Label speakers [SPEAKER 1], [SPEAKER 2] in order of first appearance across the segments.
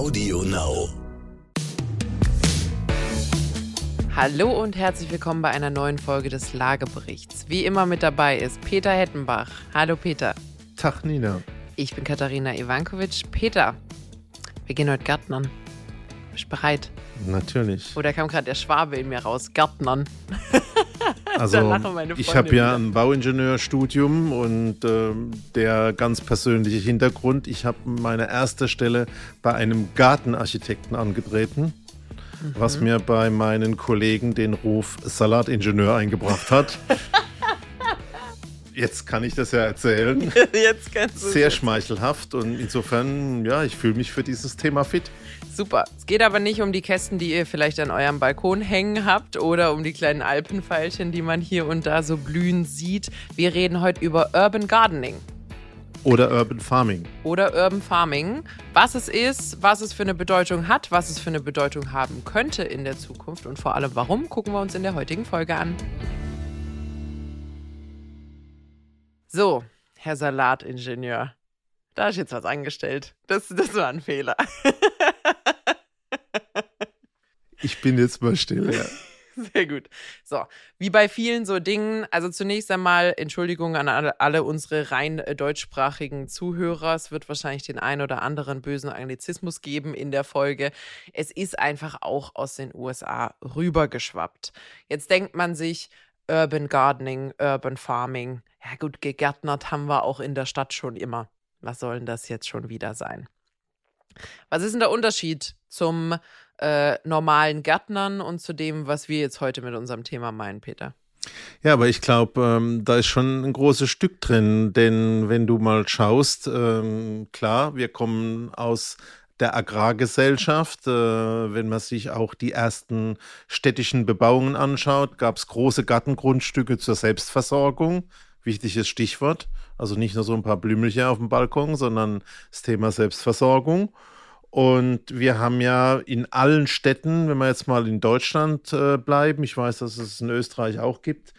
[SPEAKER 1] Audio Now.
[SPEAKER 2] Hallo und herzlich willkommen bei einer neuen Folge des Lageberichts. Wie immer mit dabei ist Peter Hettenbach. Hallo Peter.
[SPEAKER 3] Tag Nina.
[SPEAKER 2] Ich bin Katharina Ivankovic. Peter, wir gehen heute Gärtnern. Bist du bereit?
[SPEAKER 3] Natürlich.
[SPEAKER 2] Oh, da kam gerade der Schwabe in mir raus. Gärtnern.
[SPEAKER 3] Also ich habe ja ein Bauingenieurstudium und ähm, der ganz persönliche Hintergrund, ich habe meine erste Stelle bei einem Gartenarchitekten angetreten, was
[SPEAKER 2] Mhm.
[SPEAKER 3] mir bei meinen Kollegen den Ruf Salatingenieur eingebracht hat. Jetzt kann ich das ja erzählen.
[SPEAKER 2] Jetzt kannst du
[SPEAKER 3] Sehr schmeichelhaft und insofern, ja, ich fühle mich für dieses Thema fit.
[SPEAKER 2] Super. Es geht aber nicht um die Kästen, die ihr vielleicht an eurem Balkon hängen habt oder um die kleinen Alpenfeilchen, die man hier und da so blühen sieht. Wir reden heute über Urban Gardening.
[SPEAKER 3] Oder Urban Farming.
[SPEAKER 2] oder Urban Farming. Was es ist, was es für eine Bedeutung hat, was es für eine Bedeutung haben könnte in der Zukunft und vor allem warum, gucken wir uns in der heutigen Folge an. So, Herr Salatingenieur. Da ist jetzt was angestellt. Das, das war ein Fehler.
[SPEAKER 3] Ich bin jetzt mal still. Ja.
[SPEAKER 2] Sehr gut. So, wie bei vielen so Dingen, also zunächst einmal Entschuldigung an alle, alle unsere rein äh, deutschsprachigen Zuhörer. Es wird wahrscheinlich den ein oder anderen bösen Anglizismus geben in der Folge. Es ist einfach auch aus den USA rübergeschwappt. Jetzt denkt man sich, Urban Gardening, Urban Farming. Ja gut, gegärtnert haben wir auch in der Stadt schon immer. Was soll denn das jetzt schon wieder sein? Was ist denn der Unterschied zum äh, normalen Gärtnern und zu dem, was wir jetzt heute mit unserem Thema meinen, Peter?
[SPEAKER 3] Ja, aber ich glaube, ähm, da ist schon ein großes Stück drin, denn wenn du mal schaust, ähm, klar, wir kommen aus der Agrargesellschaft. Äh, wenn man sich auch die ersten städtischen Bebauungen anschaut, gab es große Gartengrundstücke zur Selbstversorgung. Wichtiges Stichwort. Also nicht nur so ein paar Blümchen auf dem Balkon, sondern das Thema Selbstversorgung. Und wir haben ja in allen Städten, wenn wir jetzt mal in Deutschland äh, bleiben, ich weiß, dass es in Österreich auch gibt,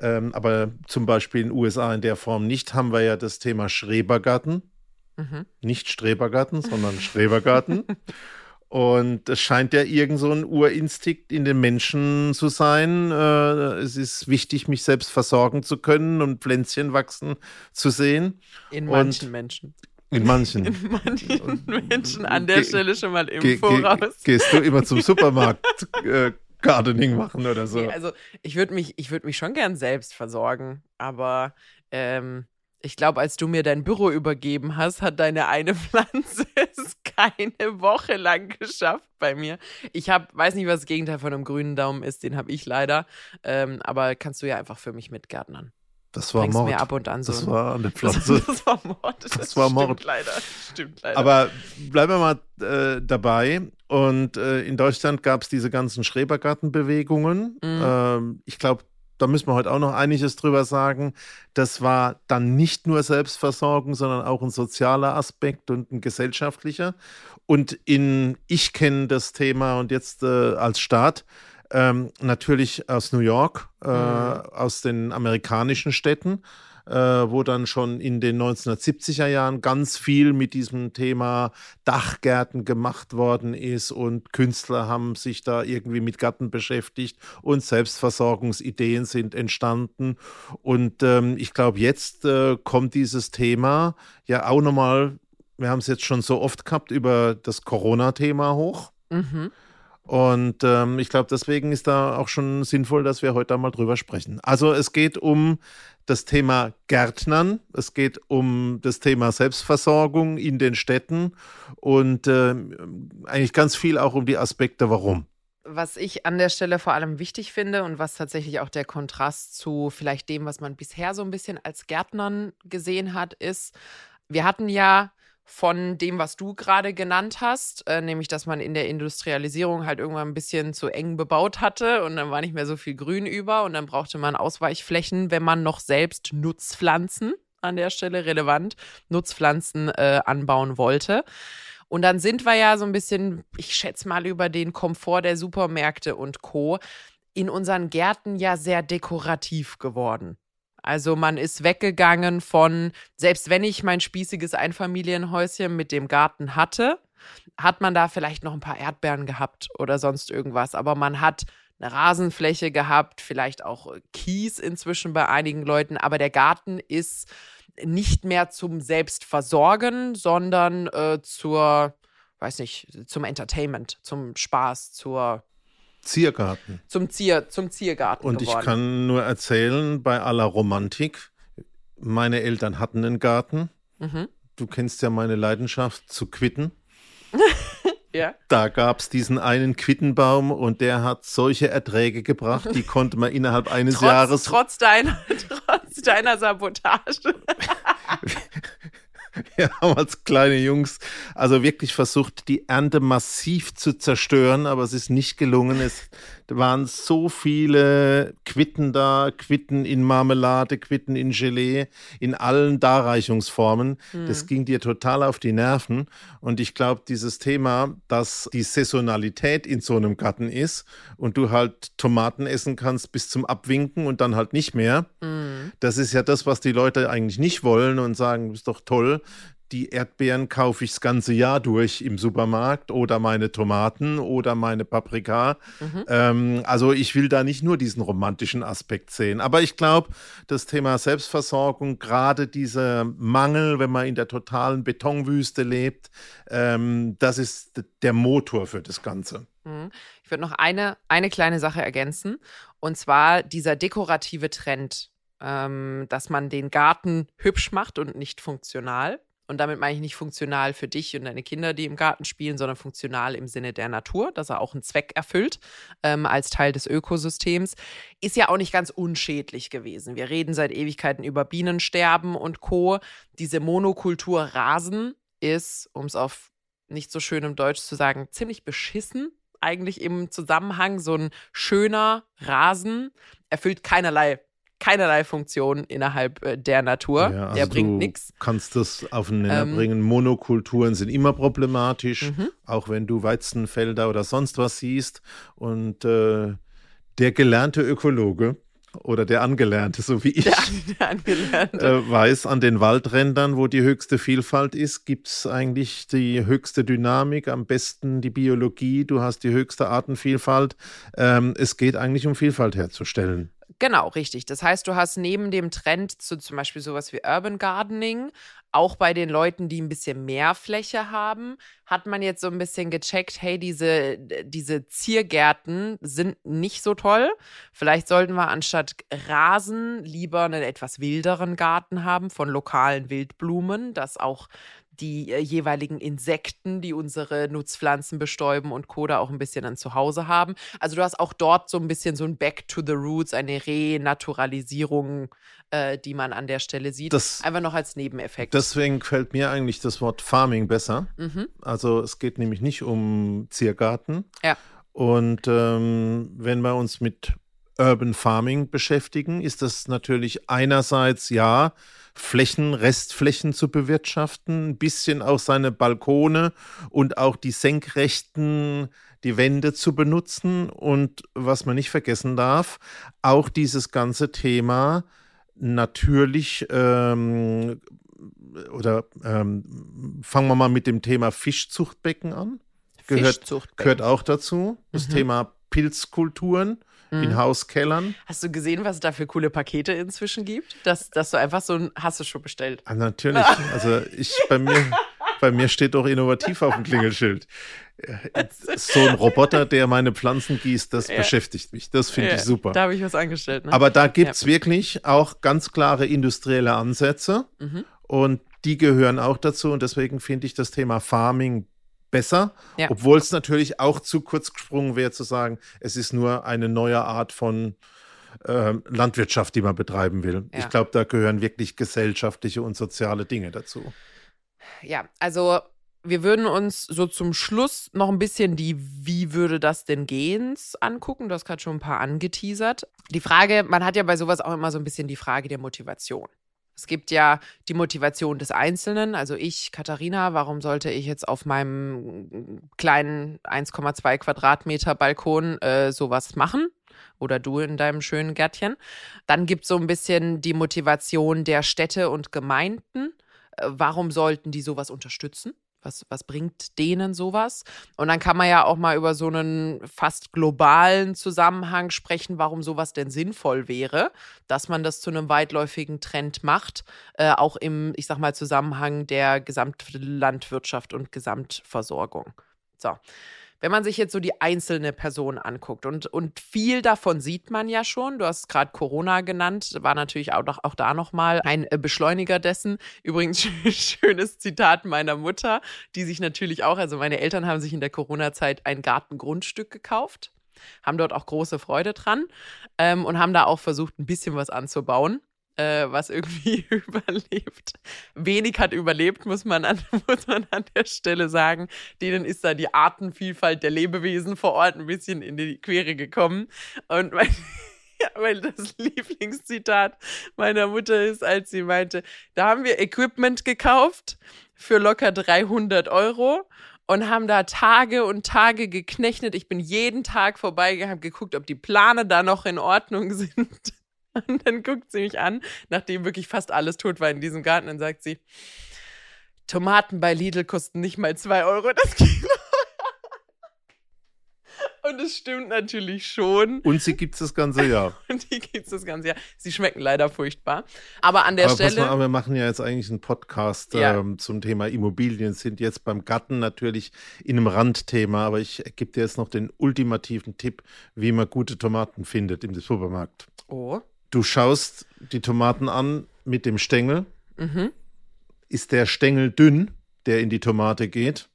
[SPEAKER 3] ähm, aber zum Beispiel in den USA in der Form nicht, haben wir ja das Thema Schrebergarten.
[SPEAKER 2] Mhm.
[SPEAKER 3] Nicht Strebergarten, sondern Schrebergarten. Und es scheint ja irgend so ein Urinstinkt in den Menschen zu sein. Äh, es ist wichtig, mich selbst versorgen zu können und Pflänzchen wachsen zu sehen.
[SPEAKER 2] In
[SPEAKER 3] Und-
[SPEAKER 2] manchen Menschen.
[SPEAKER 3] In manchen.
[SPEAKER 2] In manchen Menschen an der
[SPEAKER 3] Ge-
[SPEAKER 2] Stelle schon mal im
[SPEAKER 3] Ge ge
[SPEAKER 2] Voraus.
[SPEAKER 3] gehst du immer zum Supermarkt äh, Gardening machen oder so?
[SPEAKER 2] Nee, also ich würde mich, ich würde mich schon gern selbst versorgen, aber ähm, ich glaube, als du mir dein Büro übergeben hast, hat deine eine Pflanze es keine Woche lang geschafft bei mir. Ich hab, weiß nicht, was das Gegenteil von einem grünen Daumen ist, den habe ich leider. Ähm, aber kannst du ja einfach für mich mitgärtnern.
[SPEAKER 3] das war
[SPEAKER 2] Bringst
[SPEAKER 3] Mord.
[SPEAKER 2] mir ab und an so.
[SPEAKER 3] das war eine
[SPEAKER 2] das,
[SPEAKER 3] Pflanze.
[SPEAKER 2] das war Mord.
[SPEAKER 3] Das war Mord.
[SPEAKER 2] Stimmt leider. Stimmt leider.
[SPEAKER 3] Aber bleiben wir mal äh, dabei. Und äh, in Deutschland gab es diese ganzen Schrebergartenbewegungen.
[SPEAKER 2] Mhm.
[SPEAKER 3] Ähm, ich glaube, da müssen wir heute auch noch einiges drüber sagen. Das war dann nicht nur Selbstversorgung, sondern auch ein sozialer Aspekt und ein gesellschaftlicher. Und in, ich kenne das Thema und jetzt äh, als Staat ähm, natürlich aus New York, äh, aus den amerikanischen Städten, äh, wo dann schon in den 1970er Jahren ganz viel mit diesem Thema Dachgärten gemacht worden ist und Künstler haben sich da irgendwie mit Garten beschäftigt und Selbstversorgungsideen sind entstanden. Und ähm, ich glaube, jetzt äh, kommt dieses Thema ja auch nochmal, wir haben es jetzt schon so oft gehabt, über das Corona-Thema hoch.
[SPEAKER 2] mhm.
[SPEAKER 3] Und ähm, ich glaube, deswegen ist da auch schon sinnvoll, dass wir heute da mal drüber sprechen. Also es geht um das Thema Gärtnern, es geht um das Thema Selbstversorgung in den Städten und ähm, eigentlich ganz viel auch um die Aspekte, warum.
[SPEAKER 2] Was ich an der Stelle vor allem wichtig finde und was tatsächlich auch der Kontrast zu vielleicht dem, was man bisher so ein bisschen als Gärtnern gesehen hat, ist, wir hatten ja von dem, was du gerade genannt hast, äh, nämlich dass man in der Industrialisierung halt irgendwann ein bisschen zu eng bebaut hatte und dann war nicht mehr so viel Grün über und dann brauchte man Ausweichflächen, wenn man noch selbst Nutzpflanzen an der Stelle relevant Nutzpflanzen äh, anbauen wollte. Und dann sind wir ja so ein bisschen, ich schätze mal, über den Komfort der Supermärkte und Co. in unseren Gärten ja sehr dekorativ geworden. Also man ist weggegangen von, selbst wenn ich mein spießiges Einfamilienhäuschen mit dem Garten hatte, hat man da vielleicht noch ein paar Erdbeeren gehabt oder sonst irgendwas. Aber man hat eine Rasenfläche gehabt, vielleicht auch Kies inzwischen bei einigen Leuten. Aber der Garten ist nicht mehr zum Selbstversorgen, sondern äh, zur, weiß nicht, zum Entertainment, zum Spaß, zur
[SPEAKER 3] Ziergarten.
[SPEAKER 2] Zum, Zier, zum Ziergarten.
[SPEAKER 3] Und
[SPEAKER 2] geworden.
[SPEAKER 3] ich kann nur erzählen, bei aller Romantik, meine Eltern hatten einen Garten.
[SPEAKER 2] Mhm.
[SPEAKER 3] Du kennst ja meine Leidenschaft zu Quitten.
[SPEAKER 2] ja.
[SPEAKER 3] Da gab es diesen einen Quittenbaum und der hat solche Erträge gebracht, die konnte man innerhalb eines
[SPEAKER 2] trotz,
[SPEAKER 3] Jahres.
[SPEAKER 2] Trotz deiner, trotz deiner Sabotage.
[SPEAKER 3] Wir haben als kleine Jungs also wirklich versucht, die Ernte massiv zu zerstören, aber es ist nicht gelungen. Es waren so viele Quitten da, Quitten in Marmelade, Quitten in Gelee, in allen Darreichungsformen.
[SPEAKER 2] Hm.
[SPEAKER 3] Das ging dir total auf die Nerven. Und ich glaube, dieses Thema, dass die Saisonalität in so einem Garten ist und du halt Tomaten essen kannst bis zum Abwinken und dann halt nicht mehr,
[SPEAKER 2] Mhm.
[SPEAKER 3] das ist ja das, was die Leute eigentlich nicht wollen und sagen, ist doch toll. Die Erdbeeren kaufe ich das ganze Jahr durch im Supermarkt oder meine Tomaten oder meine Paprika.
[SPEAKER 2] Mhm.
[SPEAKER 3] Ähm, also ich will da nicht nur diesen romantischen Aspekt sehen. Aber ich glaube, das Thema Selbstversorgung, gerade dieser Mangel, wenn man in der totalen Betonwüste lebt, ähm, das ist der Motor für das Ganze.
[SPEAKER 2] Mhm. Ich würde noch eine, eine kleine Sache ergänzen. Und zwar dieser dekorative Trend, ähm, dass man den Garten hübsch macht und nicht funktional. Und damit meine ich nicht funktional für dich und deine Kinder, die im Garten spielen, sondern funktional im Sinne der Natur, dass er auch einen Zweck erfüllt ähm, als Teil des Ökosystems, ist ja auch nicht ganz unschädlich gewesen. Wir reden seit Ewigkeiten über Bienensterben und Co. Diese Monokultur Rasen ist, um es auf nicht so schön im Deutsch zu sagen, ziemlich beschissen. Eigentlich im Zusammenhang so ein schöner Rasen erfüllt keinerlei keinerlei Funktion innerhalb äh, der Natur.
[SPEAKER 3] Ja, also
[SPEAKER 2] der bringt
[SPEAKER 3] du
[SPEAKER 2] nichts.
[SPEAKER 3] kannst das auf den Nenner
[SPEAKER 2] Ähm,
[SPEAKER 3] bringen. Monokulturen sind immer problematisch,
[SPEAKER 2] Mhm.
[SPEAKER 3] auch wenn du Weizenfelder oder sonst was siehst. Und äh, der gelernte Ökologe oder der Angelernte, so wie ich,
[SPEAKER 2] Der, der Angelernte.
[SPEAKER 3] äh, weiß, an den Waldrändern, wo die höchste Vielfalt ist, gibt es eigentlich die höchste Dynamik, am besten die Biologie, du hast die höchste Artenvielfalt. Ähm, es geht eigentlich um Vielfalt herzustellen.
[SPEAKER 2] Genau, richtig. Das heißt, du hast neben dem Trend zu zum Beispiel sowas wie Urban Gardening, auch bei den Leuten, die ein bisschen mehr Fläche haben, hat man jetzt so ein bisschen gecheckt, hey, diese, diese Ziergärten sind nicht so toll. Vielleicht sollten wir anstatt Rasen lieber einen etwas wilderen Garten haben von lokalen Wildblumen, dass auch die äh, jeweiligen Insekten, die unsere Nutzpflanzen bestäuben und Co. da auch ein bisschen ein Zuhause haben. Also du hast auch dort so ein bisschen so ein Back to the Roots, eine Renaturalisierung, äh, die man an der Stelle sieht.
[SPEAKER 3] Das-
[SPEAKER 2] Einfach noch als Nebeneffekt.
[SPEAKER 3] Deswegen gefällt mir eigentlich das Wort Farming besser.
[SPEAKER 2] mhm.
[SPEAKER 3] Also es geht nämlich nicht um Ziergarten.
[SPEAKER 2] Ja.
[SPEAKER 3] Und ähm, wenn wir uns mit Urban Farming beschäftigen, ist das natürlich einerseits ja, Flächen, Restflächen zu bewirtschaften, ein bisschen auch seine Balkone und auch die senkrechten, die Wände zu benutzen. Und was man nicht vergessen darf, auch dieses ganze Thema natürlich ähm, oder ähm, fangen wir mal mit dem Thema Fischzuchtbecken an. Gehört, gehört auch dazu. Das
[SPEAKER 2] Mhm.
[SPEAKER 3] Thema Pilzkulturen in
[SPEAKER 2] Mhm.
[SPEAKER 3] Hauskellern.
[SPEAKER 2] Hast du gesehen, was es da für coole Pakete inzwischen gibt? Dass, dass du einfach so ein, hast du schon bestellt.
[SPEAKER 3] Ah, natürlich. Also ich bei mir, bei mir steht doch innovativ auf dem Klingelschild. So ein Roboter, der meine Pflanzen gießt, das
[SPEAKER 2] Ja.
[SPEAKER 3] beschäftigt mich. Das finde
[SPEAKER 2] Ja,
[SPEAKER 3] ich super.
[SPEAKER 2] Da habe ich was angestellt. Ne?
[SPEAKER 3] Aber da gibt es wirklich auch ganz klare industrielle Ansätze
[SPEAKER 2] Mhm.
[SPEAKER 3] und die gehören auch dazu. Und deswegen finde ich das Thema Farming besser,
[SPEAKER 2] Ja.
[SPEAKER 3] obwohl es natürlich auch zu kurz gesprungen wäre zu sagen, es ist nur eine neue Art von ähm, Landwirtschaft, die man betreiben will.
[SPEAKER 2] Ja.
[SPEAKER 3] Ich glaube, da gehören wirklich gesellschaftliche und soziale Dinge dazu.
[SPEAKER 2] Ja, also wir würden uns so zum Schluss noch ein bisschen die Wie würde das denn gehens angucken. Du hast gerade schon ein paar angeteasert. Die Frage, man hat ja bei sowas auch immer so ein bisschen die Frage der Motivation. Es gibt ja die Motivation des Einzelnen, also ich, Katharina, warum sollte ich jetzt auf meinem kleinen 1,2 Quadratmeter Balkon äh, sowas machen? Oder du in deinem schönen Gärtchen. Dann gibt es so ein bisschen die Motivation der Städte und Gemeinden. Äh, Warum sollten die sowas unterstützen? Was, was bringt denen sowas? Und dann kann man ja auch mal über so einen fast globalen Zusammenhang sprechen, warum sowas denn sinnvoll wäre, dass man das zu einem weitläufigen Trend macht, äh, auch im, ich sag mal, Zusammenhang der Gesamtlandwirtschaft und Gesamtversorgung. So wenn man sich jetzt so die einzelne Person anguckt und, und viel davon sieht man ja schon, du hast gerade Corona genannt, war natürlich auch, auch da nochmal ein äh, Beschleuniger dessen. Übrigens, schönes Zitat meiner Mutter, die sich natürlich auch, also meine Eltern haben sich in der Corona-Zeit ein Gartengrundstück gekauft haben dort auch große Freude dran ähm, und haben da auch versucht, ein bisschen was anzubauen äh, was irgendwie überlebt. Wenig hat überlebt, muss man, an, muss man an der Stelle sagen. Denen ist da die Artenvielfalt der Lebewesen vor Ort ein bisschen in die Quere gekommen. Und mein, weil das Lieblingszitat meiner Mutter ist, als sie meinte, da haben wir Equipment gekauft für locker 300 Euro und haben da Tage und Tage geknechtet. Ich bin jeden Tag vorbeigehabt, geguckt, ob die Plane da noch in Ordnung sind. Und dann guckt sie mich an, nachdem wirklich fast alles tot war in diesem Garten, und sagt sie, Tomaten bei Lidl kosten nicht mal zwei Euro das Kilo. Und es stimmt natürlich schon.
[SPEAKER 3] Und sie gibt es das ganze Jahr.
[SPEAKER 2] Und die gibt es das ganze Jahr. Sie schmecken leider furchtbar. Aber an der
[SPEAKER 3] aber
[SPEAKER 2] Stelle.
[SPEAKER 3] Mal, wir machen ja jetzt eigentlich einen Podcast ja. ähm, zum Thema Immobilien, sind jetzt beim Gatten natürlich in einem Randthema, aber ich gebe dir jetzt noch den ultimativen Tipp, wie man gute Tomaten findet im Supermarkt.
[SPEAKER 2] Oh.
[SPEAKER 3] Du schaust die Tomaten an mit dem Stängel. Mhm. Ist der Stängel dünn, der in die Tomate geht?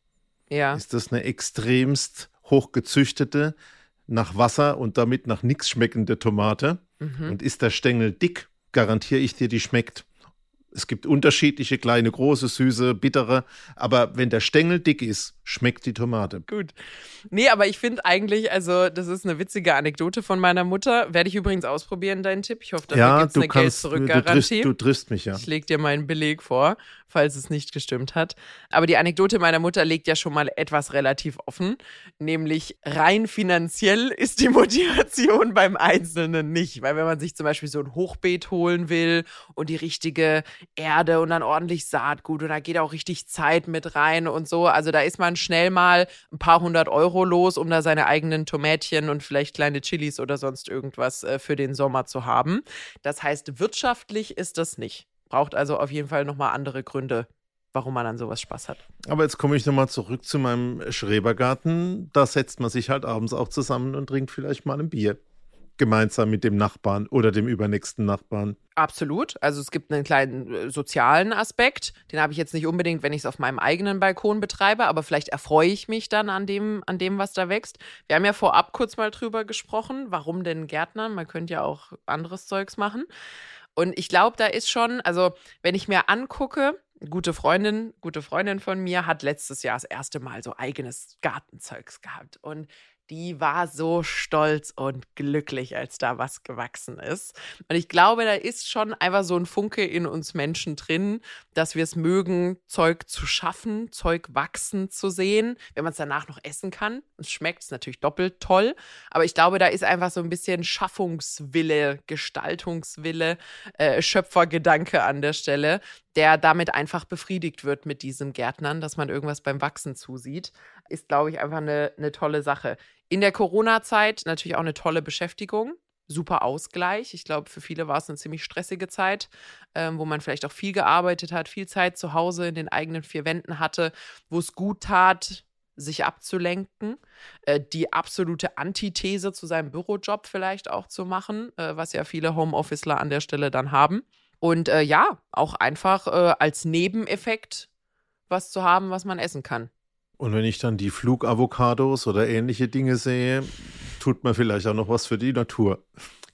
[SPEAKER 2] Ja.
[SPEAKER 3] Ist das eine extremst hochgezüchtete, nach Wasser und damit nach nichts schmeckende Tomate? Mhm. Und ist der Stängel dick, garantiere ich dir, die schmeckt. Es gibt unterschiedliche kleine, große, süße, bittere. Aber wenn der Stängel dick ist, schmeckt die Tomate.
[SPEAKER 2] Gut. Nee, aber ich finde eigentlich, also das ist eine witzige Anekdote von meiner Mutter. Werde ich übrigens ausprobieren, deinen Tipp. Ich hoffe, dafür
[SPEAKER 3] ja,
[SPEAKER 2] gibt es eine
[SPEAKER 3] Geld-Zurück-Garantie. Du, triffst mich ja.
[SPEAKER 2] Ich lege dir meinen Beleg vor, falls es nicht gestimmt hat. Aber die Anekdote meiner Mutter legt ja schon mal etwas relativ offen. Nämlich rein finanziell ist die Motivation beim Einzelnen nicht. Weil wenn man sich zum Beispiel so ein Hochbeet holen will und die richtige Erde und dann ordentlich Saatgut und da geht auch richtig Zeit mit rein und so. Also da ist man schnell mal ein paar hundert Euro los, um da seine eigenen Tomätchen und vielleicht kleine Chilis oder sonst irgendwas äh, für den Sommer zu haben. Das heißt, wirtschaftlich ist das nicht. Braucht also auf jeden Fall nochmal andere Gründe, warum man an sowas Spaß hat.
[SPEAKER 3] Aber jetzt komme ich nochmal zurück zu meinem Schrebergarten. Da setzt man sich halt abends auch zusammen und trinkt vielleicht mal ein Bier gemeinsam mit dem Nachbarn oder dem übernächsten Nachbarn.
[SPEAKER 2] Absolut. Also es gibt einen kleinen äh, sozialen Aspekt. Den habe ich jetzt nicht unbedingt, wenn ich es auf meinem eigenen Balkon betreibe, aber vielleicht erfreue ich mich dann an dem, an dem, was da wächst. Wir haben ja vorab kurz mal drüber gesprochen, warum denn Gärtnern? Man könnte ja auch anderes Zeugs machen. Und ich glaube, da ist schon, also wenn ich mir angucke, gute Freundin, gute Freundin von mir hat letztes Jahr das erste Mal so eigenes Gartenzeugs gehabt. Und die war so stolz und glücklich, als da was gewachsen ist. Und ich glaube, da ist schon einfach so ein Funke in uns Menschen drin, dass wir es mögen, Zeug zu schaffen, Zeug wachsen zu sehen, wenn man es danach noch essen kann. Es schmeckt natürlich doppelt toll. Aber ich glaube, da ist einfach so ein bisschen Schaffungswille, Gestaltungswille, äh, Schöpfergedanke an der Stelle, der damit einfach befriedigt wird mit diesem Gärtnern, dass man irgendwas beim Wachsen zusieht, ist, glaube ich, einfach eine, eine tolle Sache. In der Corona-Zeit natürlich auch eine tolle Beschäftigung. Super Ausgleich. Ich glaube, für viele war es eine ziemlich stressige Zeit, ähm, wo man vielleicht auch viel gearbeitet hat, viel Zeit zu Hause in den eigenen vier Wänden hatte, wo es gut tat, sich abzulenken, äh, die absolute Antithese zu seinem Bürojob vielleicht auch zu machen, äh, was ja viele Homeofficeler an der Stelle dann haben. Und äh, ja, auch einfach äh, als Nebeneffekt was zu haben, was man essen kann.
[SPEAKER 3] Und wenn ich dann die Flugavocados oder ähnliche Dinge sehe, tut man vielleicht auch noch was für die Natur.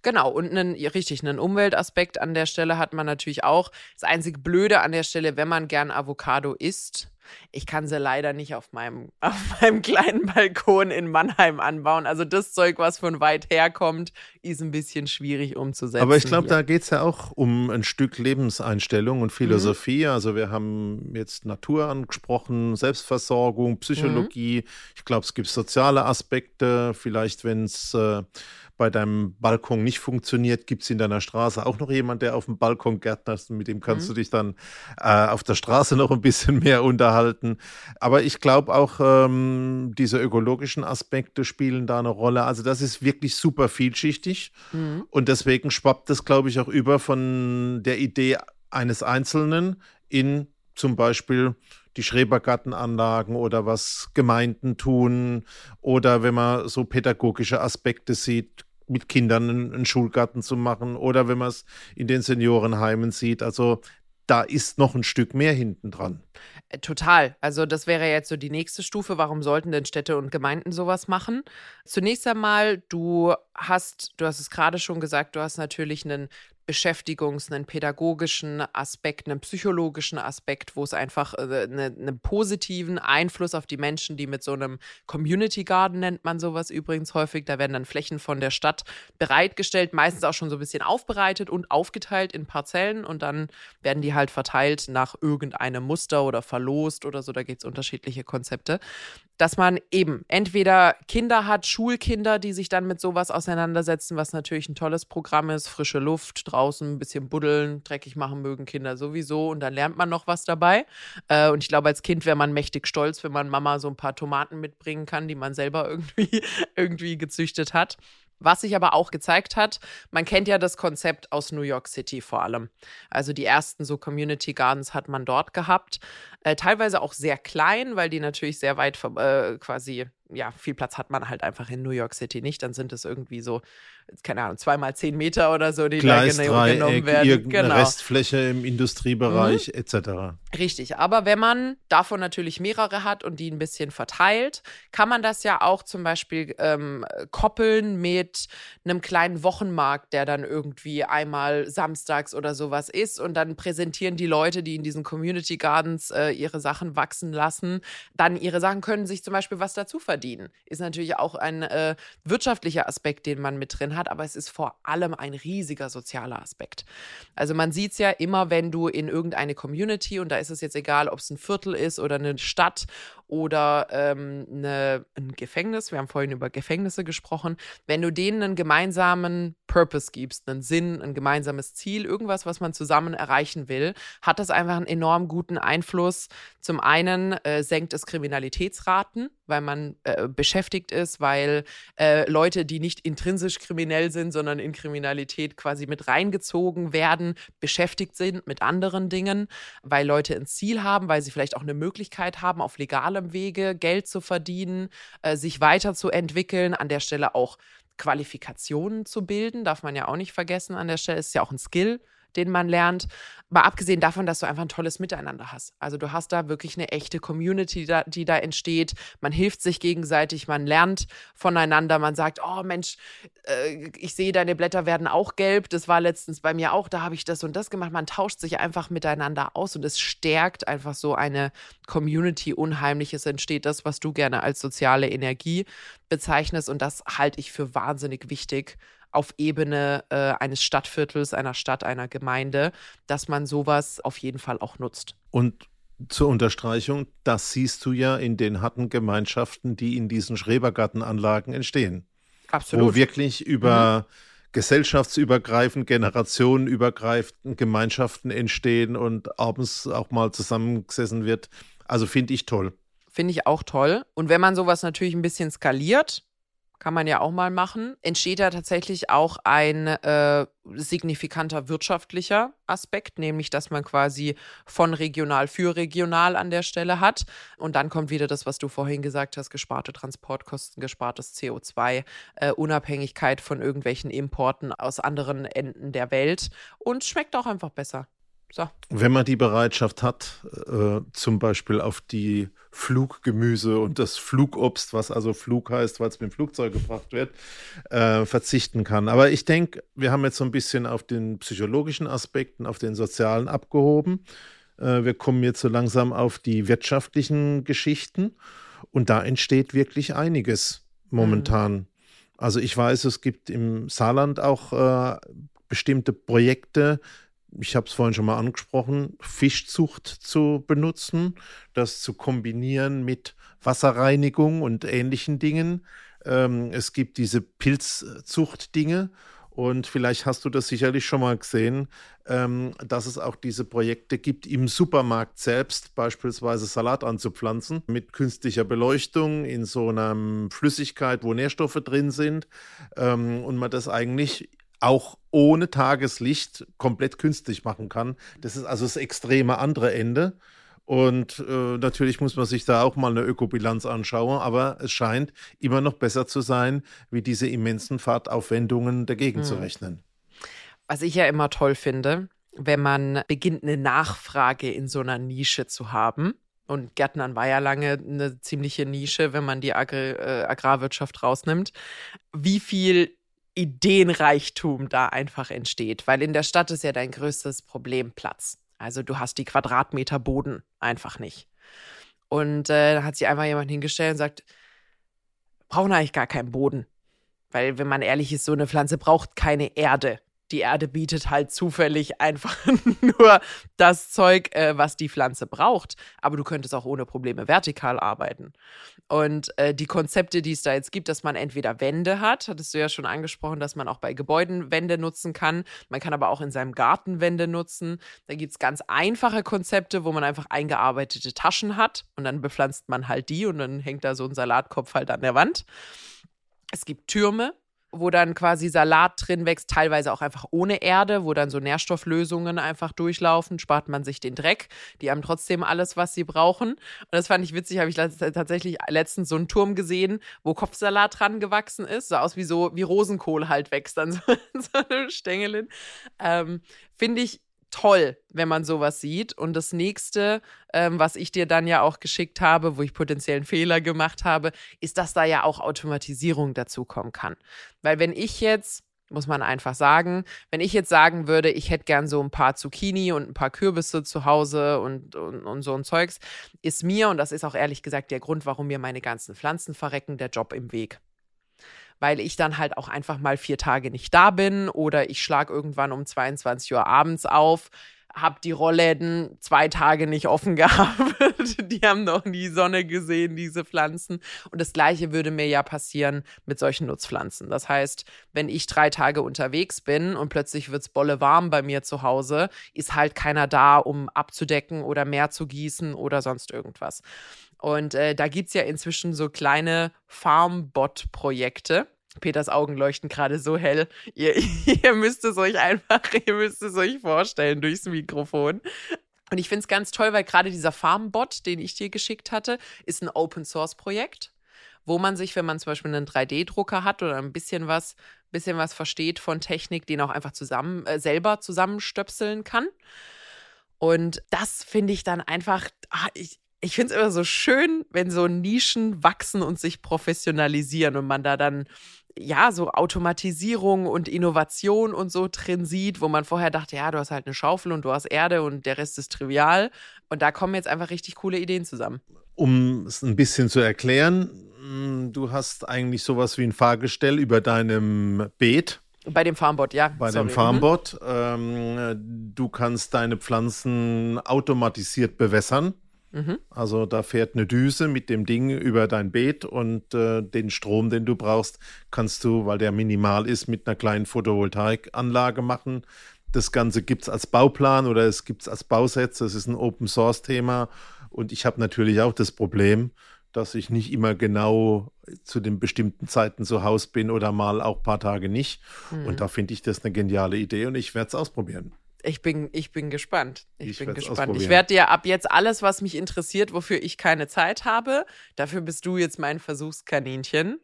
[SPEAKER 2] Genau, und einen, richtig, einen Umweltaspekt an der Stelle hat man natürlich auch. Das einzige Blöde an der Stelle, wenn man gern Avocado isst, ich kann sie leider nicht auf meinem, auf meinem kleinen Balkon in Mannheim anbauen. Also das Zeug, was von weit her kommt, ist ein bisschen schwierig umzusetzen.
[SPEAKER 3] Aber ich glaube, da geht es ja auch um ein Stück Lebenseinstellung und Philosophie. Mhm. Also wir haben jetzt Natur angesprochen, Selbstversorgung, Psychologie. Mhm. Ich glaube, es gibt soziale Aspekte. Vielleicht, wenn es äh, bei deinem Balkon nicht funktioniert, gibt es in deiner Straße auch noch jemand, der auf dem Balkon gärtnert. Mit dem kannst mhm. du dich dann äh, auf der Straße noch ein bisschen mehr unterhalten. Aber ich glaube auch, ähm, diese ökologischen Aspekte spielen da eine Rolle. Also das ist wirklich super vielschichtig. Mhm. Und deswegen schwappt das, glaube ich, auch über von der Idee eines Einzelnen in zum Beispiel die Schrebergartenanlagen oder was Gemeinden tun oder wenn man so pädagogische Aspekte sieht, mit Kindern einen Schulgarten zu machen oder wenn man es in den Seniorenheimen sieht. Also da ist noch ein Stück mehr hinten dran.
[SPEAKER 2] Äh, total. Also das wäre jetzt so die nächste Stufe. Warum sollten denn Städte und Gemeinden sowas machen? Zunächst einmal, du hast, du hast es gerade schon gesagt, du hast natürlich einen Beschäftigungs-, einen pädagogischen Aspekt, einen psychologischen Aspekt, wo es einfach äh, eine, einen positiven Einfluss auf die Menschen, die mit so einem Community Garden nennt man sowas übrigens häufig. Da werden dann Flächen von der Stadt bereitgestellt, meistens auch schon so ein bisschen aufbereitet und aufgeteilt in Parzellen und dann werden die halt verteilt nach irgendeinem Muster oder verlost oder so. Da gibt es unterschiedliche Konzepte dass man eben entweder Kinder hat, Schulkinder, die sich dann mit sowas auseinandersetzen, was natürlich ein tolles Programm ist, frische Luft, draußen ein bisschen buddeln, dreckig machen mögen Kinder sowieso und dann lernt man noch was dabei. Äh, und ich glaube, als Kind wäre man mächtig stolz, wenn man Mama so ein paar Tomaten mitbringen kann, die man selber irgendwie, irgendwie gezüchtet hat. Was sich aber auch gezeigt hat, man kennt ja das Konzept aus New York City vor allem. Also die ersten so Community Gardens hat man dort gehabt. Äh, teilweise auch sehr klein, weil die natürlich sehr weit äh, quasi ja, viel Platz hat man halt einfach in New York City nicht. Dann sind es irgendwie so, keine Ahnung, zweimal zehn Meter oder so, die
[SPEAKER 3] Gleis, da genommen werden. Irgendeine genau. Restfläche im Industriebereich mhm. etc.
[SPEAKER 2] Richtig, aber wenn man davon natürlich mehrere hat und die ein bisschen verteilt, kann man das ja auch zum Beispiel ähm, koppeln mit einem kleinen Wochenmarkt, der dann irgendwie einmal samstags oder sowas ist und dann präsentieren die Leute, die in diesen Community Gardens äh, ihre Sachen wachsen lassen, dann ihre Sachen können sich zum Beispiel was dazu verdienen verdienen. Ist natürlich auch ein äh, wirtschaftlicher Aspekt, den man mit drin hat, aber es ist vor allem ein riesiger sozialer Aspekt. Also man sieht es ja immer, wenn du in irgendeine Community, und da ist es jetzt egal, ob es ein Viertel ist oder eine Stadt oder ähm, eine, ein Gefängnis, wir haben vorhin über Gefängnisse gesprochen, wenn du denen einen gemeinsamen Purpose gibst, einen Sinn, ein gemeinsames Ziel, irgendwas, was man zusammen erreichen will, hat das einfach einen enorm guten Einfluss. Zum einen äh, senkt es Kriminalitätsraten, weil man äh, beschäftigt ist, weil äh, Leute, die nicht intrinsisch kriminell sind, sondern in Kriminalität quasi mit reingezogen werden, beschäftigt sind mit anderen Dingen, weil Leute ein Ziel haben, weil sie vielleicht auch eine Möglichkeit haben, auf legalem Wege Geld zu verdienen, äh, sich weiterzuentwickeln, an der Stelle auch Qualifikationen zu bilden, darf man ja auch nicht vergessen an der Stelle. Ist ja auch ein Skill, den man lernt. Aber abgesehen davon, dass du einfach ein tolles Miteinander hast. Also du hast da wirklich eine echte Community, die da, die da entsteht. Man hilft sich gegenseitig, man lernt voneinander. Man sagt, oh Mensch, äh, ich sehe, deine Blätter werden auch gelb. Das war letztens bei mir auch. Da habe ich das und das gemacht. Man tauscht sich einfach miteinander aus und es stärkt einfach so eine Community unheimlich. Es entsteht das, was du gerne als soziale Energie bezeichnest. Und das halte ich für wahnsinnig wichtig auf Ebene äh, eines Stadtviertels, einer Stadt, einer Gemeinde, dass man sowas auf jeden Fall auch nutzt.
[SPEAKER 3] Und zur Unterstreichung, das siehst du ja in den harten Gemeinschaften, die in diesen Schrebergartenanlagen entstehen.
[SPEAKER 2] Absolut.
[SPEAKER 3] Wo wirklich über mhm. gesellschaftsübergreifend, generationenübergreifend Gemeinschaften entstehen und abends auch mal zusammengesessen wird. Also finde ich toll.
[SPEAKER 2] Finde ich auch toll. Und wenn man sowas natürlich ein bisschen skaliert, kann man ja auch mal machen, entsteht da tatsächlich auch ein äh, signifikanter wirtschaftlicher Aspekt, nämlich dass man quasi von regional für regional an der Stelle hat. Und dann kommt wieder das, was du vorhin gesagt hast, gesparte Transportkosten, gespartes CO2, äh, Unabhängigkeit von irgendwelchen Importen aus anderen Enden der Welt und schmeckt auch einfach besser. So.
[SPEAKER 3] Wenn man die Bereitschaft hat, äh, zum Beispiel auf die Fluggemüse und das Flugobst, was also Flug heißt, weil es mit dem Flugzeug gebracht wird, äh, verzichten kann. Aber ich denke, wir haben jetzt so ein bisschen auf den psychologischen Aspekten, auf den sozialen abgehoben. Äh, wir kommen jetzt so langsam auf die wirtschaftlichen Geschichten und da entsteht wirklich einiges momentan. Mhm. Also ich weiß, es gibt im Saarland auch äh, bestimmte Projekte, ich habe es vorhin schon mal angesprochen, Fischzucht zu benutzen, das zu kombinieren mit Wasserreinigung und ähnlichen Dingen. Ähm, es gibt diese Pilzzuchtdinge. Und vielleicht hast du das sicherlich schon mal gesehen, ähm, dass es auch diese Projekte gibt, im Supermarkt selbst beispielsweise Salat anzupflanzen mit künstlicher Beleuchtung in so einer Flüssigkeit, wo Nährstoffe drin sind ähm, und man das eigentlich auch ohne Tageslicht komplett künstlich machen kann. Das ist also das extreme andere Ende. Und äh, natürlich muss man sich da auch mal eine Ökobilanz anschauen, aber es scheint immer noch besser zu sein, wie diese immensen Fahrtaufwendungen dagegen hm. zu rechnen.
[SPEAKER 2] Was ich ja immer toll finde, wenn man beginnt, eine Nachfrage in so einer Nische zu haben. Und Gärtnern war ja lange eine ziemliche Nische, wenn man die Agri äh, Agrarwirtschaft rausnimmt. Wie viel Ideenreichtum da einfach entsteht. Weil in der Stadt ist ja dein größtes Problem Platz. Also du hast die Quadratmeter Boden einfach nicht. Und äh, da hat sich einmal jemand hingestellt und sagt, brauchen eigentlich gar keinen Boden. Weil, wenn man ehrlich ist, so eine Pflanze braucht keine Erde die Erde bietet halt zufällig einfach nur das Zeug, äh, was die Pflanze braucht. Aber du könntest auch ohne Probleme vertikal arbeiten. Und äh, die Konzepte, die es da jetzt gibt, dass man entweder Wände hat, hattest du ja schon angesprochen, dass man auch bei Gebäuden Wände nutzen kann. Man kann aber auch in seinem Garten Wände nutzen. Da gibt es ganz einfache Konzepte, wo man einfach eingearbeitete Taschen hat und dann bepflanzt man halt die und dann hängt da so ein Salatkopf halt an der Wand. Es gibt Türme, wo dann quasi Salat drin wächst, teilweise auch einfach ohne Erde, wo dann so Nährstofflösungen einfach durchlaufen, spart man sich den Dreck. Die haben trotzdem alles, was sie brauchen. Und das fand ich witzig, habe ich tatsächlich letztens so einen Turm gesehen, wo Kopfsalat dran gewachsen ist. Sah aus wie so, wie Rosenkohl halt wächst an so, so einem Stängelin. Ähm, Finde ich toll, wenn man sowas sieht. Und das nächste, ähm, was ich dir dann ja auch geschickt habe, wo ich potenziell einen Fehler gemacht habe, ist, dass da ja auch Automatisierung dazukommen kann. Weil wenn ich jetzt muss man einfach sagen. Wenn ich jetzt sagen würde, ich hätte gern so ein paar Zucchini und ein paar Kürbisse zu Hause und, und, und, so ein Zeugs, ist mir, und das ist auch ehrlich gesagt der Grund, warum mir meine ganzen Pflanzen verrecken, der Job im Weg weil ich dann halt auch einfach mal vier Tage nicht da bin oder ich schlage irgendwann um 22 Uhr abends auf, habe die Rollläden zwei Tage nicht offen gehabt. die haben noch nie Sonne gesehen, diese Pflanzen. Und das Gleiche würde mir ja passieren mit solchen Nutzpflanzen. Das heißt, wenn ich drei Tage unterwegs bin und plötzlich wird es bolle warm bei mir zu Hause, ist halt keiner da, um abzudecken oder mehr zu gießen oder sonst irgendwas. Und äh, da gibt es ja inzwischen so kleine Farmbot-Projekte. Peters Augen leuchten gerade so hell. Ihr, ihr müsst es euch einfach, ihr müsst es euch vorstellen durchs Mikrofon. Und ich finde es ganz toll, weil gerade dieser Farmbot, den ich dir geschickt hatte, ist ein Open-Source-Projekt, wo man sich, wenn man zum Beispiel einen 3D-Drucker hat oder ein bisschen was, bisschen was versteht von Technik, den auch einfach zusammen, äh, selber zusammenstöpseln kann. Und das finde ich dann einfach, ah, ich, ich finde es immer so schön, wenn so Nischen wachsen und sich professionalisieren und man da dann ja so Automatisierung und Innovation und so drin sieht, wo man vorher dachte, ja, du hast halt eine Schaufel und du hast Erde und der Rest ist trivial. Und da kommen jetzt einfach richtig coole Ideen zusammen.
[SPEAKER 3] Um es ein bisschen zu erklären, mm, du hast eigentlich sowas wie ein Fahrgestell über deinem Beet.
[SPEAKER 2] Bei dem Farmbot, ja.
[SPEAKER 3] Bei Sorry. dem Farmbot. Mhm. Ähm, du kannst deine Pflanzen automatisiert bewässern. Mhm. Also da fährt eine Düse mit dem Ding über dein Beet und äh, den Strom, den du brauchst, kannst du, weil der minimal ist, mit einer kleinen Photovoltaikanlage machen. Das Ganze gibt es als Bauplan oder es gibt es als Bausetz. Das ist ein Open-Source-Thema. Und ich habe natürlich auch das Problem, dass ich nicht immer genau zu den bestimmten Zeiten zu Hause bin oder mal auch ein paar Tage nicht. Mhm. Und da finde ich das eine geniale Idee und ich werde es ausprobieren.
[SPEAKER 2] Ich bin, ich bin gespannt. Ich, ich bin gespannt. Ich werde dir ab jetzt alles, was mich interessiert, wofür ich keine Zeit habe, dafür bist du jetzt mein Versuchskaninchen.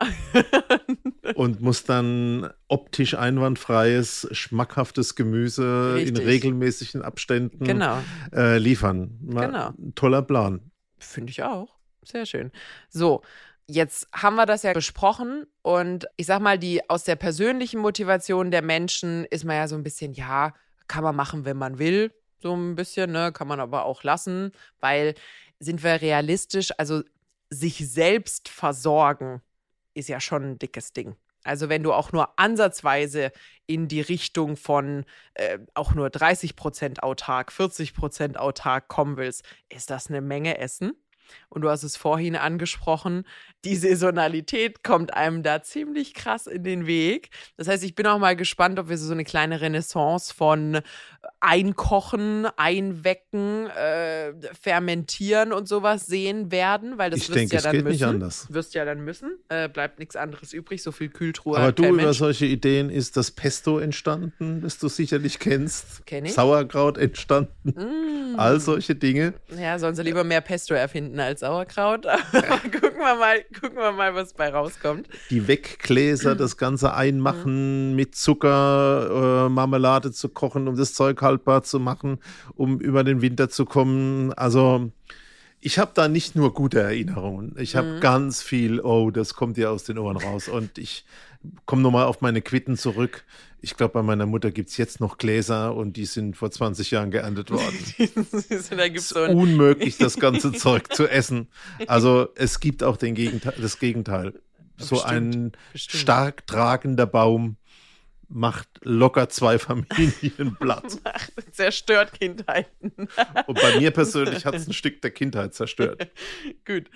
[SPEAKER 3] und muss dann optisch einwandfreies, schmackhaftes Gemüse Richtig. in regelmäßigen Abständen genau. äh, liefern. Mal, genau. Toller Plan.
[SPEAKER 2] Finde ich auch. Sehr schön. So, Jetzt haben wir das ja besprochen und ich sag mal, die aus der persönlichen Motivation der Menschen ist man ja so ein bisschen, ja, kann man machen, wenn man will, so ein bisschen, ne? Kann man aber auch lassen, weil sind wir realistisch, also sich selbst versorgen ist ja schon ein dickes Ding. Also wenn du auch nur ansatzweise in die Richtung von äh, auch nur 30 Prozent autark, 40 Prozent autark kommen willst, ist das eine Menge Essen. Und du hast es vorhin angesprochen, die Saisonalität kommt einem da ziemlich krass in den Weg. Das heißt, ich bin auch mal gespannt, ob wir so eine kleine Renaissance von Einkochen, Einwecken, äh, Fermentieren und sowas sehen werden, weil das
[SPEAKER 3] ich
[SPEAKER 2] wirst
[SPEAKER 3] denke,
[SPEAKER 2] ja
[SPEAKER 3] es
[SPEAKER 2] dann
[SPEAKER 3] geht
[SPEAKER 2] müssen.
[SPEAKER 3] nicht anders.
[SPEAKER 2] Wirst ja dann müssen. Äh, bleibt nichts anderes übrig. So viel Kühltruhe.
[SPEAKER 3] Aber du, über
[SPEAKER 2] Mensch.
[SPEAKER 3] solche Ideen ist das Pesto entstanden, das du sicherlich kennst.
[SPEAKER 2] Kenn ich.
[SPEAKER 3] Sauerkraut entstanden.
[SPEAKER 2] Mm.
[SPEAKER 3] All solche Dinge.
[SPEAKER 2] Ja, sollen sie lieber mehr Pesto erfinden als Sauerkraut. Aber gucken wir mal, gucken wir mal, was bei rauskommt.
[SPEAKER 3] Die Weggläser, das Ganze einmachen, mit Zucker, äh, Marmelade zu kochen, um das Zeug haltbar zu machen, um über den Winter zu kommen. Also ich habe da nicht nur gute Erinnerungen. Ich habe ganz viel, oh, das kommt dir aus den Ohren raus. Und ich komme nochmal auf meine Quitten zurück. Ich glaube, bei meiner Mutter gibt es jetzt noch Gläser und die sind vor 20 Jahren geerntet worden.
[SPEAKER 2] da gibt's
[SPEAKER 3] Es ist unmöglich, das ganze Zeug zu essen. Also es gibt auch den Gegenteil, das Gegenteil. So
[SPEAKER 2] Bestimmt,
[SPEAKER 3] ein
[SPEAKER 2] bestimmt.
[SPEAKER 3] stark tragender Baum macht locker zwei Familien platt.
[SPEAKER 2] zerstört Kindheiten.
[SPEAKER 3] Und bei mir persönlich hat es ein Stück der Kindheit zerstört.
[SPEAKER 2] Gut.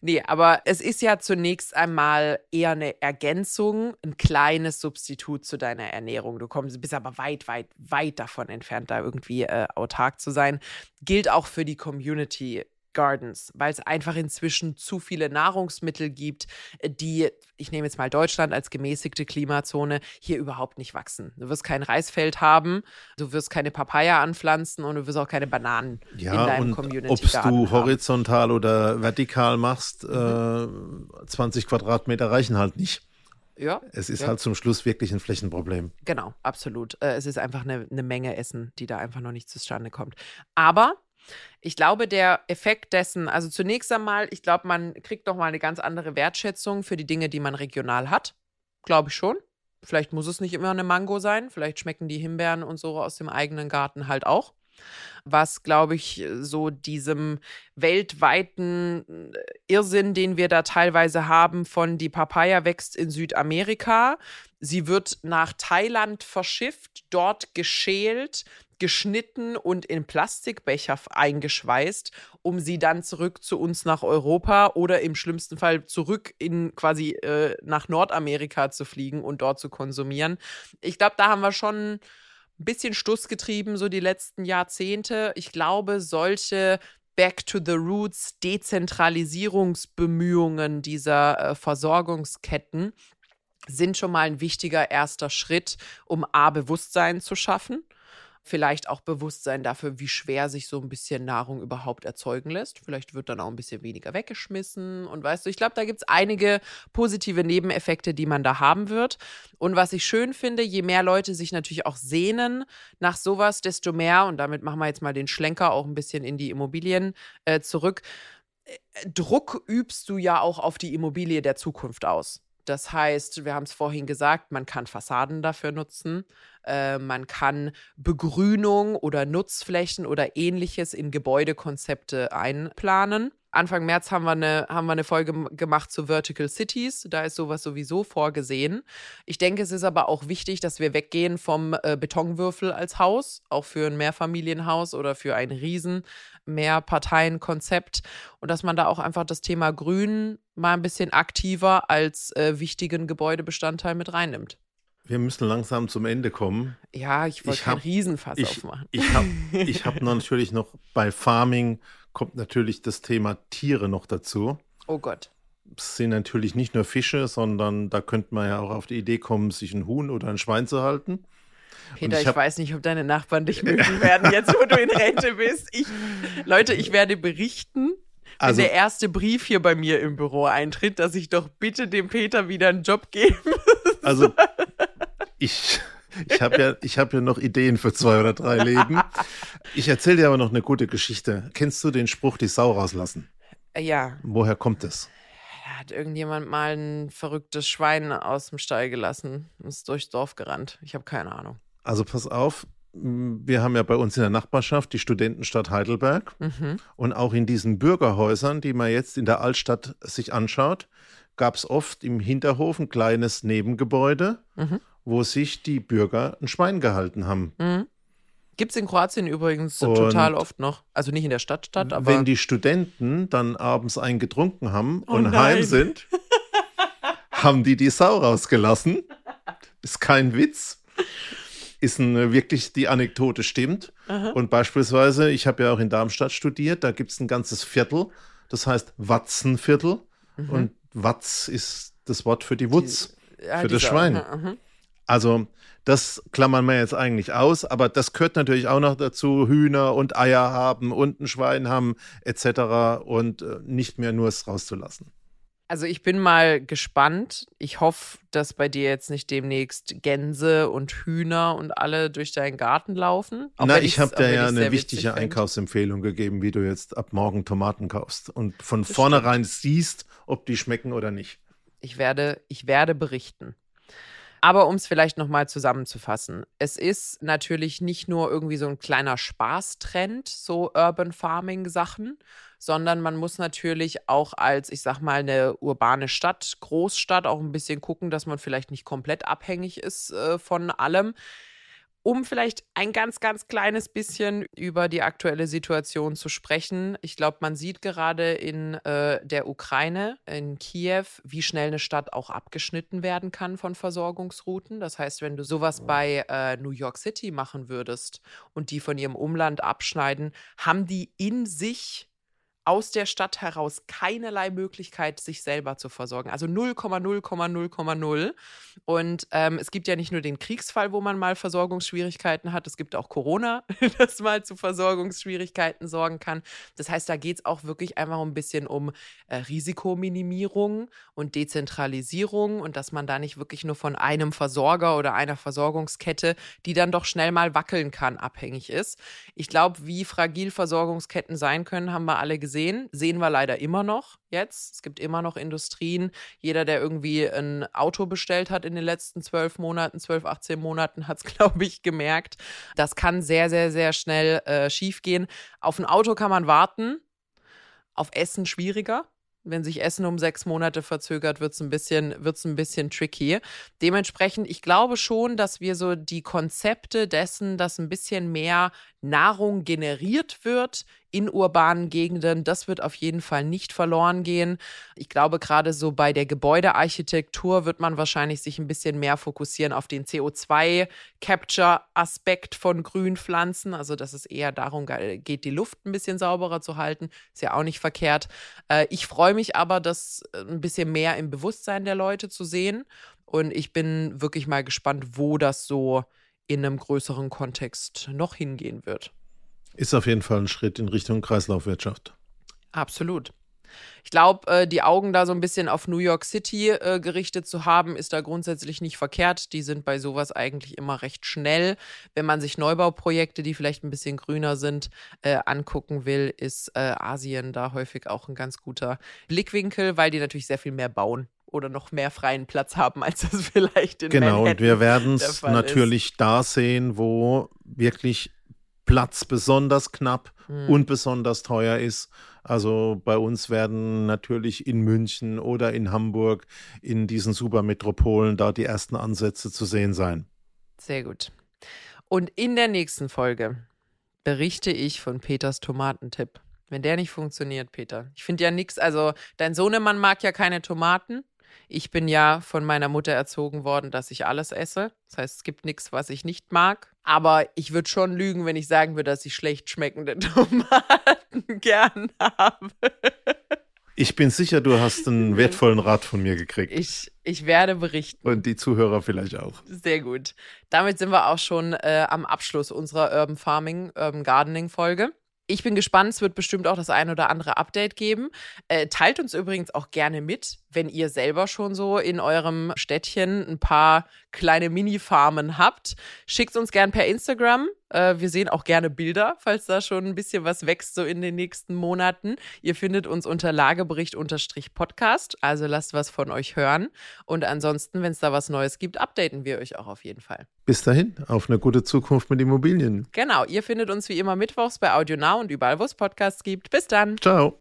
[SPEAKER 2] Nee, aber es ist ja zunächst einmal eher eine Ergänzung, ein kleines Substitut zu deiner Ernährung. Du kommst, bist aber weit, weit, weit davon entfernt, da irgendwie äh, autark zu sein. Gilt auch für die Community Gardens, weil es einfach inzwischen zu viele Nahrungsmittel gibt, äh, die, ich nehme jetzt mal Deutschland als gemäßigte Klimazone, hier überhaupt nicht wachsen. Du wirst kein Reisfeld haben, du wirst keine Papaya anpflanzen und du wirst auch keine Bananen in
[SPEAKER 3] Ja,
[SPEAKER 2] deinem
[SPEAKER 3] und
[SPEAKER 2] Community
[SPEAKER 3] ob du
[SPEAKER 2] haben.
[SPEAKER 3] horizontal oder vertikal machst, äh, 20 Quadratmeter reichen halt nicht.
[SPEAKER 2] Ja,
[SPEAKER 3] Es ist
[SPEAKER 2] Ja.
[SPEAKER 3] halt zum Schluss wirklich ein Flächenproblem.
[SPEAKER 2] Genau, absolut. Äh, Es ist einfach eine, eine Menge Essen, die da einfach noch nicht zustande kommt. Aber ich glaube, der Effekt dessen, also zunächst einmal, ich glaube, man kriegt doch mal eine ganz andere Wertschätzung für die Dinge, die man regional hat. Glaube ich schon. Vielleicht muss es nicht immer eine Mango sein. Vielleicht schmecken die Himbeeren und so aus dem eigenen Garten halt auch. Was, glaube ich, so diesem weltweiten äh, Irrsinn, den wir da teilweise haben, von die Papaya wächst in Südamerika. Sie wird nach Thailand verschifft, dort geschält, geschnitten und in Plastikbecher eingeschweißt, um sie dann zurück zu uns nach Europa oder im schlimmsten Fall zurück in quasi äh, nach Nordamerika zu fliegen und dort zu konsumieren. Ich glaube, da haben wir schon ein bisschen Stuss getrieben, so die letzten Jahrzehnte. Ich glaube, solche Back to the Roots Dezentralisierungsbemühungen dieser äh, Versorgungsketten sind schon mal ein wichtiger erster Schritt, um A, Bewusstsein zu schaffen. Vielleicht auch Bewusstsein dafür, wie schwer sich so ein bisschen Nahrung überhaupt erzeugen lässt. Vielleicht wird dann auch ein bisschen weniger weggeschmissen. Und weißt du, ich glaube, da gibt es einige positive Nebeneffekte, die man da haben wird. Und was ich schön finde, je mehr Leute sich natürlich auch sehnen nach sowas, desto mehr, und damit machen wir jetzt mal den Schlenker auch ein bisschen in die Immobilien äh, zurück, äh, Druck übst du ja auch auf die Immobilie der Zukunft aus. Das heißt, wir haben es vorhin gesagt, man kann Fassaden dafür nutzen, äh, man kann Begrünung oder Nutzflächen oder ähnliches in Gebäudekonzepte einplanen. Anfang März haben wir eine, haben wir eine Folge gemacht zu Vertical Cities. Da ist sowas sowieso vorgesehen. Ich denke, es ist aber auch wichtig, dass wir weggehen vom äh, Betonwürfel als Haus, auch für ein Mehrfamilienhaus oder für ein riesen Mehrparteienkonzept und dass man da auch einfach das Thema Grün mal ein bisschen aktiver als äh, wichtigen Gebäudebestandteil mit reinnimmt.
[SPEAKER 3] Wir müssen langsam zum Ende kommen.
[SPEAKER 2] Ja, ich wollte
[SPEAKER 3] hab-
[SPEAKER 2] Riesenfass
[SPEAKER 3] Ich,
[SPEAKER 2] aufmachen.
[SPEAKER 3] ich habe ich hab natürlich noch bei Farming kommt natürlich das Thema Tiere noch dazu.
[SPEAKER 2] Oh Gott.
[SPEAKER 3] Es sind natürlich nicht nur Fische, sondern da könnte man ja auch auf die Idee kommen, sich ein Huhn oder ein Schwein zu halten.
[SPEAKER 2] Peter,
[SPEAKER 3] ich
[SPEAKER 2] ich, weiß nicht, ob deine Nachbarn dich mögen werden, jetzt wo du in Rente bist. Ich, Leute, ich werde berichten, wenn
[SPEAKER 3] Also-
[SPEAKER 2] der erste Brief hier bei mir im Büro eintritt, dass ich doch bitte dem Peter wieder einen Job gebe.
[SPEAKER 3] Also ich, ich habe ja, ich hab ja noch Ideen für zwei oder drei Leben. Ich erzähle dir aber noch eine gute Geschichte. Kennst du den Spruch, die Sau rauslassen?
[SPEAKER 2] Ja,
[SPEAKER 3] Woher kommt es?
[SPEAKER 2] da hat irgendjemand mal ein verrücktes Schwein aus dem Stall gelassen und ist durchs Dorf gerannt. Ich habe keine Ahnung.
[SPEAKER 3] Also pass auf, wir haben ja bei uns in der Nachbarschaft die Studentenstadt Heidelberg.
[SPEAKER 2] Mhm.
[SPEAKER 3] Und auch in diesen Bürgerhäusern, die man jetzt in der Altstadt sich anschaut, gab es oft im Hinterhof ein kleines Nebengebäude,
[SPEAKER 2] Mhm.
[SPEAKER 3] Wo sich die Bürger ein Schwein gehalten haben.
[SPEAKER 2] Mhm. Gibt es in Kroatien übrigens und total oft noch. Also nicht in der Stadtstadt, aber.
[SPEAKER 3] Wenn die Studenten dann abends einen getrunken haben oh und nein. heim sind, haben die die Sau rausgelassen. Ist kein Witz. Ist ein, wirklich die Anekdote stimmt. Aha. Und beispielsweise, ich habe ja auch in Darmstadt studiert, da gibt es ein ganzes Viertel, das heißt Watzenviertel. Mhm. Und Watz ist das Wort für die Wutz, die, ja, für das Schwein. Aha, also das klammern wir jetzt eigentlich aus, aber das gehört natürlich auch noch dazu, Hühner und Eier haben und ein Schwein haben etc. und äh, nicht mehr nur es rauszulassen.
[SPEAKER 2] Also ich bin mal gespannt. Ich hoffe, dass bei dir jetzt nicht demnächst Gänse und Hühner und alle durch deinen Garten laufen.
[SPEAKER 3] Na, ich habe dir ja eine wichtige Einkaufsempfehlung gegeben, wie du jetzt ab morgen Tomaten kaufst und von das vornherein stimmt. siehst, ob die schmecken oder nicht.
[SPEAKER 2] Ich werde, ich werde berichten. Aber um es vielleicht nochmal zusammenzufassen, es ist natürlich nicht nur irgendwie so ein kleiner Spaßtrend, so Urban Farming Sachen, sondern man muss natürlich auch als, ich sag mal, eine urbane Stadt, Großstadt auch ein bisschen gucken, dass man vielleicht nicht komplett abhängig ist äh, von allem um vielleicht ein ganz, ganz kleines bisschen über die aktuelle Situation zu sprechen. Ich glaube, man sieht gerade in äh, der Ukraine, in Kiew, wie schnell eine Stadt auch abgeschnitten werden kann von Versorgungsrouten. Das heißt, wenn du sowas bei äh, New York City machen würdest und die von ihrem Umland abschneiden, haben die in sich aus der Stadt heraus keinerlei Möglichkeit, sich selber zu versorgen. Also 0,0,0,0. Und ähm, es gibt ja nicht nur den Kriegsfall, wo man mal Versorgungsschwierigkeiten hat, es gibt auch Corona, das mal zu Versorgungsschwierigkeiten sorgen kann. Das heißt, da geht es auch wirklich einfach ein bisschen um äh, Risikominimierung und Dezentralisierung und dass man da nicht wirklich nur von einem Versorger oder einer Versorgungskette, die dann doch schnell mal wackeln kann, abhängig ist. Ich glaube, wie fragil Versorgungsketten sein können, haben wir alle gesehen gesehen, sehen wir leider immer noch jetzt. Es gibt immer noch Industrien. Jeder, der irgendwie ein Auto bestellt hat in den letzten zwölf Monaten, zwölf, 18 Monaten, hat es, glaube ich, gemerkt. Das kann sehr, sehr, sehr schnell äh, schief gehen. Auf ein Auto kann man warten, auf Essen schwieriger. Wenn sich Essen um sechs Monate verzögert, wird es ein ein bisschen tricky. Dementsprechend, ich glaube schon, dass wir so die Konzepte dessen, dass ein bisschen mehr Nahrung generiert wird in urbanen Gegenden. Das wird auf jeden Fall nicht verloren gehen. Ich glaube, gerade so bei der Gebäudearchitektur wird man wahrscheinlich sich ein bisschen mehr fokussieren auf den CO2-Capture-Aspekt von Grünpflanzen. Also, dass es eher darum geht, die Luft ein bisschen sauberer zu halten. Ist ja auch nicht verkehrt. Äh, ich freue mich aber, das äh, ein bisschen mehr im Bewusstsein der Leute zu sehen. Und ich bin wirklich mal gespannt, wo das so in einem größeren Kontext noch hingehen wird.
[SPEAKER 3] Ist auf jeden Fall ein Schritt in Richtung Kreislaufwirtschaft.
[SPEAKER 2] Absolut. Ich glaube, äh, die Augen da so ein bisschen auf New York City äh, gerichtet zu haben, ist da grundsätzlich nicht verkehrt. Die sind bei sowas eigentlich immer recht schnell. Wenn man sich Neubauprojekte, die vielleicht ein bisschen grüner sind, äh, angucken will, ist Asien da häufig auch ein ganz guter Blickwinkel, weil die natürlich sehr viel mehr bauen oder noch mehr freien Platz haben, als das vielleicht in
[SPEAKER 3] genau,
[SPEAKER 2] Manhattan
[SPEAKER 3] und wir werden es natürlich ist. da sehen, wo wirklich Platz besonders knapp hm. und besonders teuer ist. Also bei uns werden natürlich in München oder in Hamburg, in diesen Supermetropolen, da die ersten Ansätze zu sehen sein.
[SPEAKER 2] Sehr gut. Und in der nächsten Folge berichte ich von Peters Tomatentipp. Wenn der nicht funktioniert, Peter. Ich finde ja nichts, also dein Sohnemann mag ja keine Tomaten. Ich bin ja von meiner Mutter erzogen worden, dass ich alles esse. Das heißt, es gibt nichts, was ich nicht mag. Aber ich würde schon lügen, wenn ich sagen würde, dass ich schlecht schmeckende Tomaten gern habe.
[SPEAKER 3] Ich bin sicher, du hast einen wertvollen Rat von mir gekriegt.
[SPEAKER 2] Ich, ich werde berichten.
[SPEAKER 3] Und die Zuhörer vielleicht auch.
[SPEAKER 2] Sehr gut. Damit sind wir auch schon äh, am Abschluss unserer Urban Farming, Urban Gardening Folge. Ich bin gespannt, es wird bestimmt auch das ein oder andere Update geben. Äh, teilt uns übrigens auch gerne mit, wenn ihr selber schon so in eurem Städtchen ein paar kleine Mini-Farmen habt. Schickt uns gern per Instagram. Äh, wir sehen auch gerne Bilder, falls da schon ein bisschen was wächst so in den nächsten Monaten. Ihr findet uns unter Lagebericht-Podcast. Also lasst was von euch hören. Und ansonsten, wenn es da was Neues gibt, updaten wir euch auch auf jeden Fall.
[SPEAKER 3] Bis dahin, auf eine gute Zukunft mit Immobilien.
[SPEAKER 2] Genau, ihr findet uns wie immer mittwochs bei AudioNow und überall, wo es Podcasts gibt. Bis dann.
[SPEAKER 3] Ciao.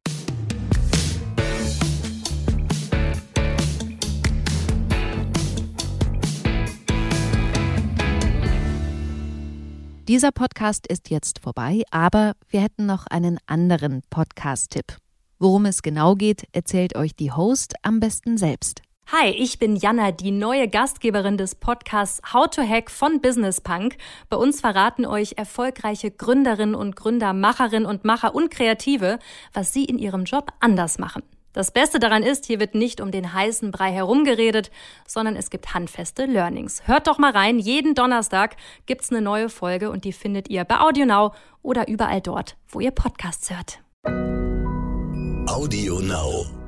[SPEAKER 1] Dieser Podcast ist jetzt vorbei, aber wir hätten noch einen anderen Podcast-Tipp. Worum es genau geht, erzählt euch die Host am besten selbst.
[SPEAKER 4] Hi, ich bin Jana, die neue Gastgeberin des Podcasts How to Hack von Business Punk. Bei uns verraten euch erfolgreiche Gründerinnen und Gründer, Macherinnen und Macher und Kreative, was sie in ihrem Job anders machen. Das Beste daran ist, hier wird nicht um den heißen Brei herumgeredet, sondern es gibt handfeste Learnings. Hört doch mal rein, jeden Donnerstag gibt's eine neue Folge und die findet ihr bei AudioNow oder überall dort, wo ihr Podcasts hört.
[SPEAKER 5] Audio Now.